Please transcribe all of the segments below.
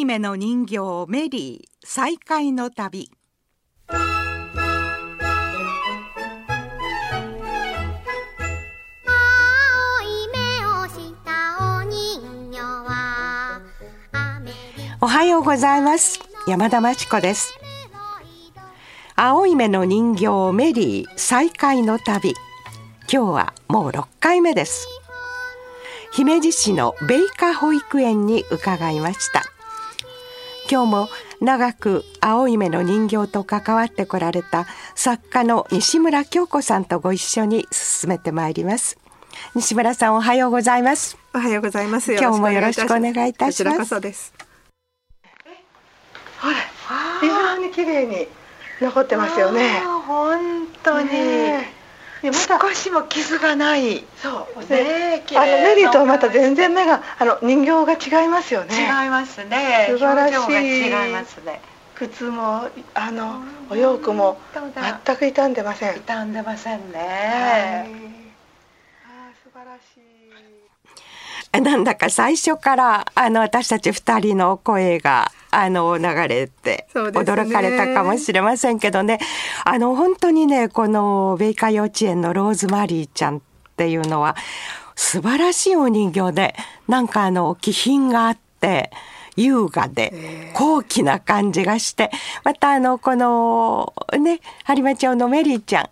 い目の人形メリー再会の旅。おはようございます。山田真知子です。青い目の人形メリー再会の旅。今日はもう6回目です。姫路市の米花保育園に伺いました今日も長く青い目の人形と関わってこられた作家の西村京子さんとご一緒に進めてまいります。西村さんおはようございます。おはようございます。今日もよろしくお願いいたします。です。ほら非常に綺麗に残ってますよね。本当に、ねまた。少しも傷がない。そう。ねあのメリーとはまた全然目があの人形が違いますよね。違いますね。素晴らしい。違いますね。靴もあのお洋服も全く傷んでません。傷んでませんね、はい、あ素晴らしい。なんだか最初からあの私たち2人の声があの流れて驚かれたかもしれませんけどね、ね、あの本当にねこの米花幼稚園のローズマリーちゃんっていうのは素晴らしいお人形でなんかあの気品があって優雅で高貴な感じがしてまたあのこのね播磨町のメリーちゃん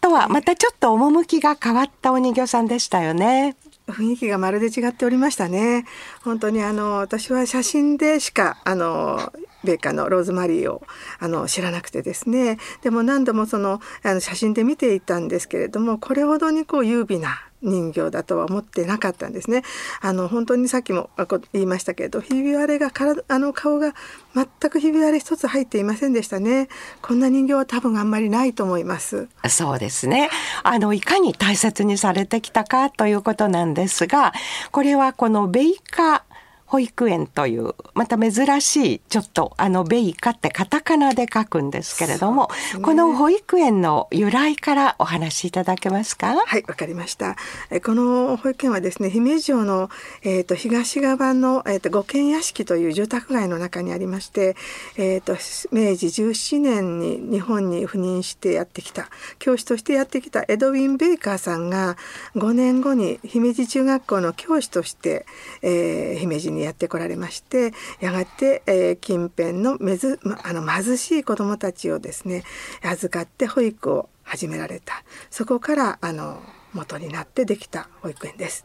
とはまたちょっと趣が変わったお人形さんでしたよね。雰囲気がまるで違っておりましたね。本当にあの私は写真でしかあの米花のローズマリーをあの知らなくてですねでも何度もそのあの写真で見ていたんですけれどもこれほどにこう優美な人形だとは思ってなかったんですね。あの本当にさっきも言いましたけどひび割れが体あの顔が全くひび割れ一つ入っていませんでしたね。こんな人形は多分あんまりないと思います。そうですね。あのいかに大切にされてきたかということなんですが、これはこのベイカー保育園というまた珍しいちょっとあのベイカってカタカナで書くんですけれども、ね、この保育園の由来からお話しいただけますか？はいわかりました。この保育園はですね姫路城の、えーと、東側の、えーと、五軒屋敷という住宅街の中にありまして、えーと、明治17年に日本に赴任してやってきた教師としてやってきたエドウィン・ベイカーさんが5年後に姫路中学校の教師として、えー、姫路ににやってこられましてやがて、えー、近辺のめず、ま、あの貧しい子どもたちをですね預かって保育を始められたそこからあの元になってできた保育園です。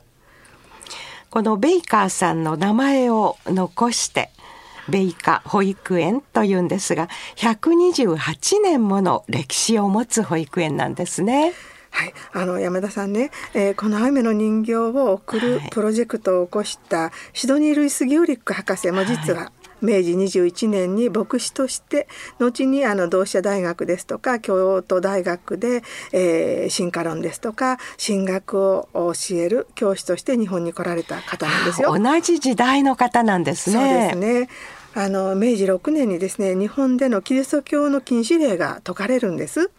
このベイカーさんの名前を残してベイカ保育園というんですが128年もの歴史を持つ保育園なんですね。はい、あの山田さんね、えー、この雨の人形を送るプロジェクトを起こしたシドニー・ルイス・ギューリック博士も実は、明治21年に牧師として後にあの同志社大学ですとか京都大学で、えー、進化論ですとか進学を教える教師として日本に来られた方なんですよ。同じ時代の方なんですね。そうですね。あの明治6年にですね日本でのキリスト教の禁止令が解かれるんです。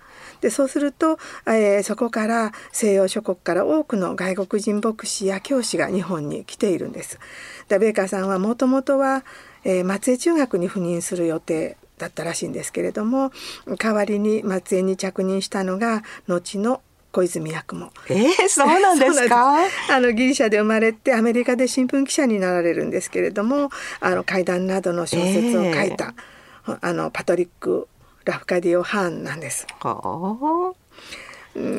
でそうすると、えー、そこから西洋諸国から多くの外国人牧師や教師が日本に来ているんです。でベーカーさんはもともとは、えー、松江中学に赴任する予定だったらしいんですけれども代わりに松江に着任したのが後の小泉八雲。えー、そうなんですか？あのギリシャで生まれてアメリカで新聞記者になられるんですけれどもあの怪談などの小説を書いた、えー、あのパトリックラフカディオ・ハーンなんです。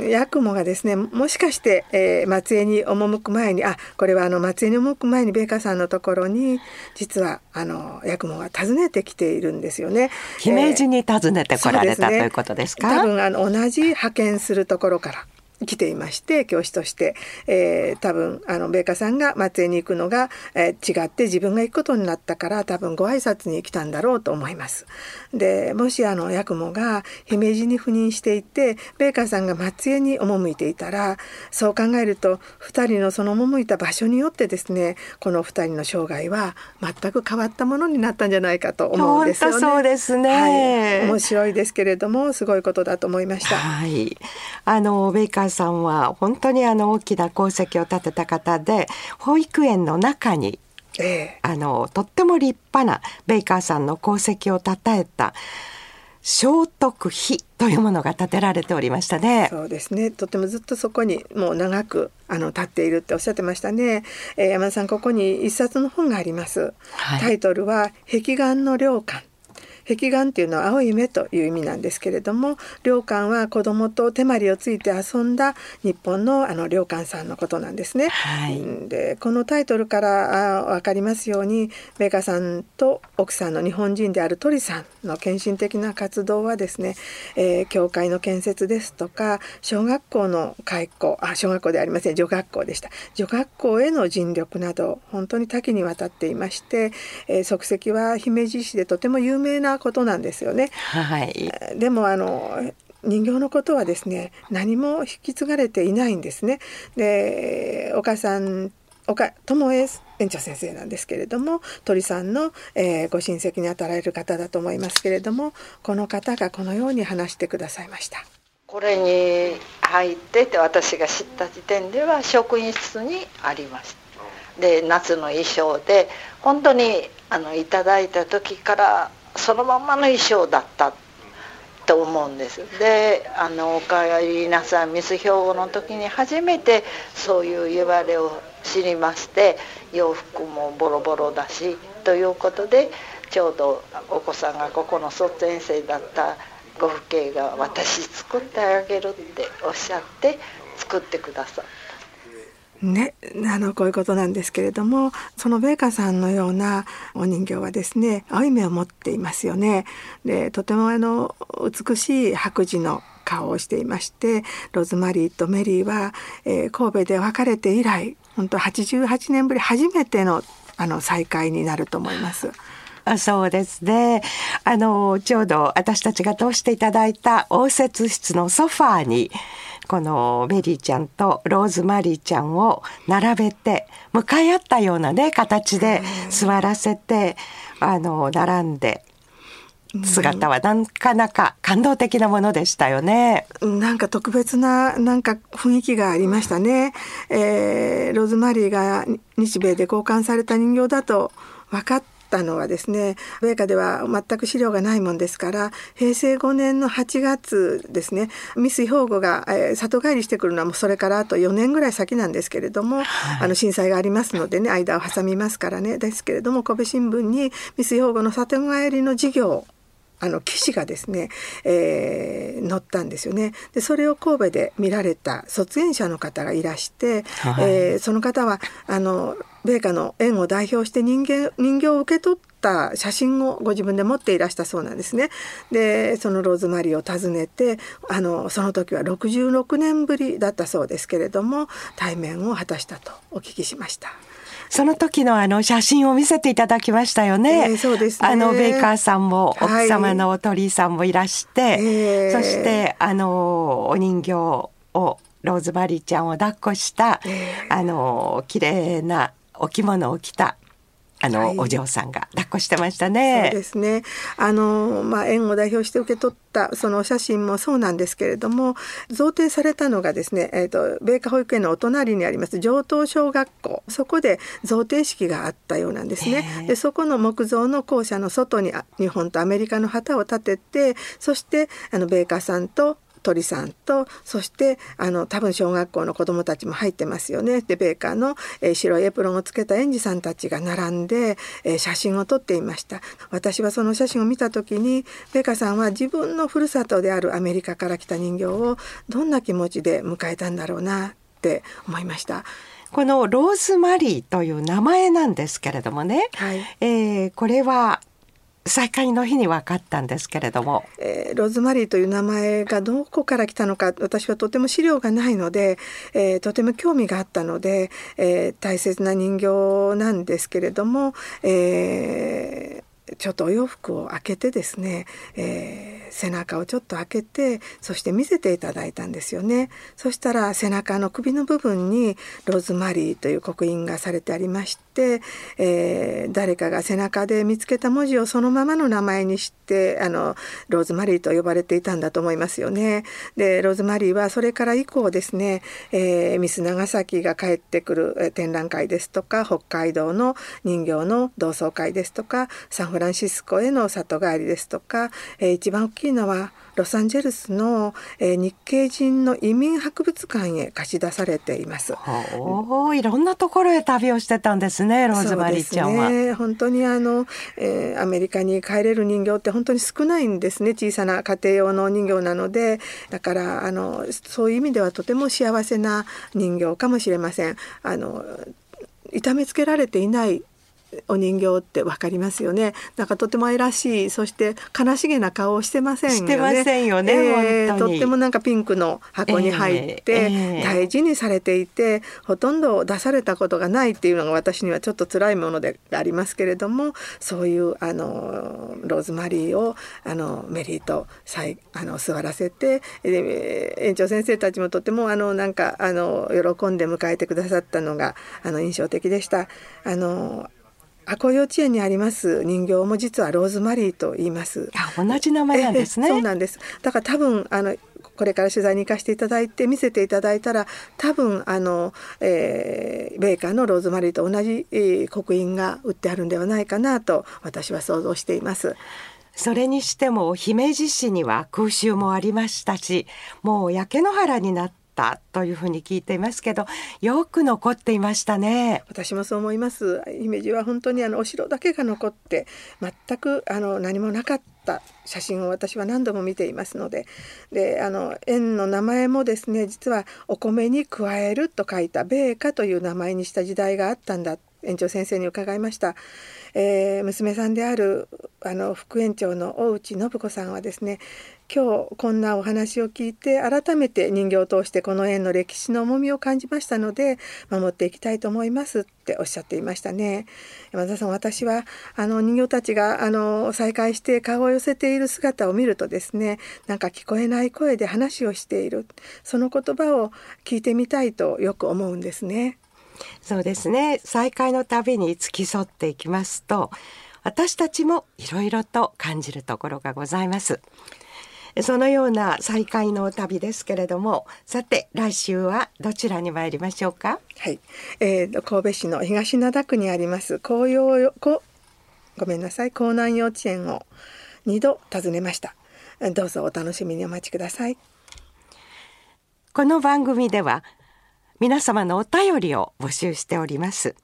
ヤクモがですねもしかして、えー、松江に赴く前にあこれはあの松江に赴く前にベーカーさんのところに実はあのヤクモが訪ねてきているんですよね。姫路に訪ねてこられた、えーね、ということですか？多分あの同じ派遣するところから来ていまして教師として、えー、多分あの米花さんが松江に行くのが、えー、違って自分が行くことになったから多分ご挨拶に来たんだろうと思います。でもしあの八雲が姫路に赴任していて米花さんが松江に赴いていたらそう考えると2人のその赴いた場所によってですねこの2人の生涯は全く変わったものになったんじゃないかと思うんですよね。そうですね、はい、面白いですけれどもすごいことだと思いました。はい、あの米花さんは本当にあの大きな功績を立てた方で保育園の中にええ、あのとっても立派なベイカーさんの功績をたたえた聖徳碑というものが建てられておりましたね。そうですね。とてもずっとそこにもう長くあの立っているっておっしゃってましたね。えー、山田さんここに一冊の本があります。はい、タイトルは壁眼の良館壁眼っていうのは青い目という意味なんですけれども良館は子供と手まりをついて遊んだ日本のあの良館さんのことなんですね。はい、でこのタイトルから分かりますようにメカさんと奥さんの日本人である鳥さんの献身的な活動はですね、えー、教会の建設ですとか小学校の開校あ小学校でありません女学校でした女学校への尽力など本当に多岐にわたっていまして、えー、足跡は姫路市でとても有名なことなんですよね。はい、でもあの人形のことはですね何も引き継がれていないんですね。で岡さん岡友江園長先生なんですけれども鳥さんの、えー、ご親戚にあたられる方だと思いますけれどもこの方がこのように話してくださいました。これに入ってて私が知った時点では職員室にありました。で夏の衣装で本当にあのいただいた時からそのままの衣装だったと思うんですであの「おかえりなさいミス兵庫」の時に初めてそういう言われを知りまして洋服もボロボロだしということでちょうどお子さんがここの卒園生だったご父兄が「私作ってあげる」っておっしゃって作ってくださった。ね、あのこういうことなんですけれどもそのベーカーさんのようなお人形はですね青い目を持っていますよね。でとてもあの美しい白磁の顔をしていましてローズマリーとメリーは、えー、神戸で別れて以来本当88年ぶり初めてのあの再会になると思います。あそうですね。あの、ちょうど私たちが通していただいた応接室のソファーに、このメリーちゃんとローズマリーちゃんを並べて向かい合ったようなね形で座らせてあの並んで姿はなかなか感動的なものでしたよね。なんか特別ななんか雰囲気がありましたね。えー、ローズマリーが日米で交換された人形だと分かっったのはですね米花では全く資料がないもんですから平成5年の8月ですねミス兵庫が、えー、里帰りしてくるのはもうそれからあと4年ぐらい先なんですけれども、はい、あの震災がありますのでね間を挟みますからね。ですけれども神戸新聞にミス兵庫の里帰りの事業あの記事がですね、えー、載ったんですよねでそれを神戸で見られた卒園者の方がいらして、はい、えー、その方はあの米花の園を代表して人間人形を受け取った写真をご自分で持っていらしたそうなんですね。でそのローズマリーを訪ねてあのその時は66年ぶりだったそうですけれども対面を果たしたとお聞きしました。その時のあの写真を見せていただきましたよね。えー、そうですね。あのベイカーさんも奥様のお鳥さんもいらして、はいえー、そしてあのお人形をローズマリーちゃんを抱っこした、えー、あの綺麗なお着物を着たあの、はい、お嬢さんが抱っこしてましたね。そうですね。あのまあ園を代表して受け取ったそのお写真もそうなんですけれども、贈呈されたのがですね、えっ、ー、と米花保育園のお隣にあります上東小学校、そこで贈呈式があったようなんですね。でそこの木造の校舎の外に日本とアメリカの旗を立てて、そしてあの米花さんと鳥さんとそしてあの多分小学校の子どもたちも入ってますよね。でベーカーの、えー、白いエプロンをつけた園児さんたちが並んで、えー、写真を撮っていました。私はその写真を見た時にベーカーさんは自分のふるさとであるアメリカから来た人形をどんな気持ちで迎えたんだろうなって思いました。このローズマリーという名前なんですけれどもね、はい、えー、これは再会の日に分かったんですけれども、えー、ローズマリーという名前がどこから来たのか私はとても資料がないので、えー、とても興味があったので、えー、大切な人形なんですけれども、え、ちょっとお洋服を開けてですね、えー、背中をちょっと開けてそして見せていただいたんですよね。そしたら背中の首の部分にローズマリーという刻印がされてありまして、えー、誰かが背中で見つけた文字をそのままの名前にしてあのローズマリーと呼ばれていたんだと思いますよね。でローズマリーはそれから以降ですね、えー、ミス長崎が帰ってくる展覧会ですとか北海道の人形の同窓会ですとかサンフランシスコへの里帰りですとか、えー、一番大きいのはロサンゼルスの、えー、日系人の移民博物館へ貸し出されています。おいろんなところへ旅をしてたんですねローズマリーちゃんは。ね、本当にあの、えー、アメリカに帰れる人形って本当に少ないんですね小さな家庭用の人形なのでだからあのそういう意味ではとても幸せな人形かもしれません。あの痛めつけられていないお人形ってわかりますよね。なんかとても愛らしいそして悲しげな顔をしてませんよね。してませんよね、えー、とってもなんかピンクの箱に入って大事にされていて、ほとんど出されたことがないっていうのが私にはちょっと辛いものでありますけれどもそういうあのローズマリーをあのメリーとさいあの座らせて、えー、園長先生たちもとてもあのなんかあの喜んで迎えてくださったのがあの印象的でした。あの阿古幼稚園にあります人形も実はローズマリーと言います。同じ名前なんですね。そうなんです。だから多分あのこれから取材に行かせていただいて見せていただいたら多分あの、えー、ベーカーのローズマリーと同じ、えー、刻印が売ってあるんではないかなと私は想像しています。それにしても姫路市には空襲もありましたしもう焼け野原になっったというふうに聞いていますけどよく残っていましたね。私もそう思います。姫路は本当にあのお城だけが残って全くあの何もなかった写真を私は何度も見ていますので。であの園の名前もですね実はお米に加えると書いた米花という名前にした時代があったんだ園長先生に伺いました、えー、娘さんであるあの副園長の大内信子さんはですね今日こんなお話を聞いて改めて人形を通してこの園の歴史の重みを感じましたので守っていきたいと思いますっておっしゃっていましたね。山田さん私はあの人形たちがあの再会して顔を寄せている姿を見るとですねなんか聞こえない声で話をしているその言葉を聞いてみたいとよく思うんですね。そうですね。再会のたびに付き添っていきますと私たちもいろいろと感じるところがございます。そのような再会の旅ですけれどもさて来週はどちらに参りましょうか？はい、えー、神戸市の東灘区にあります紅葉こごめんなさい江南幼稚園を2度訪ねました。どうぞお楽しみにお待ちください。この番組では皆様のお便りを募集しております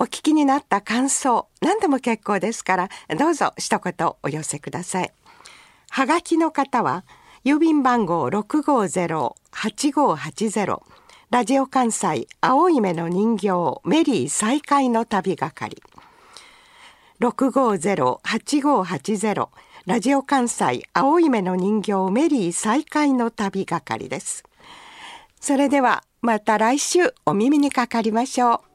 お聞きになった感想何でも結構ですからどうぞ一言お寄せください。はがきの方は郵便番号650-8580ラジオ関西青い目の人形メリー再会の旅係。650-8580ラジオ関西青い目の人形メリー再会の旅係です。それではまた来週お耳にかかりましょう。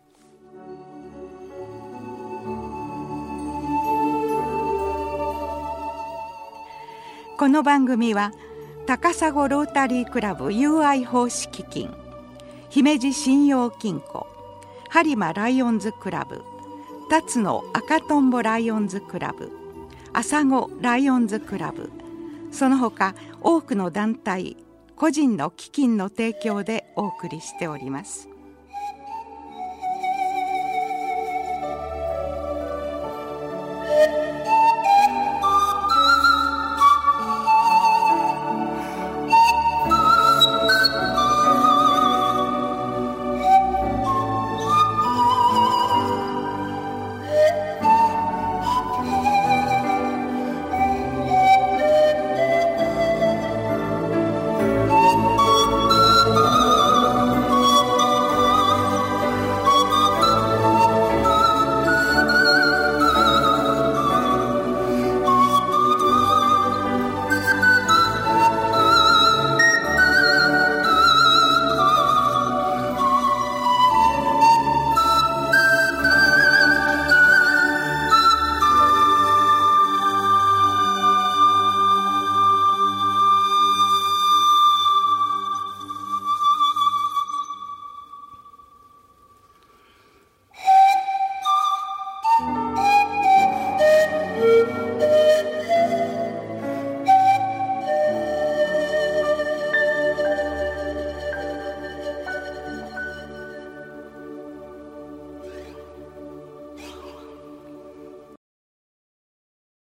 この番組は高砂ロータリークラブ UI 奉仕基金姫路信用金庫播磨ライオンズクラブ辰野赤とんぼライオンズクラブ朝子ライオンズクラブその他多くの団体個人の基金の提供でお送りしております。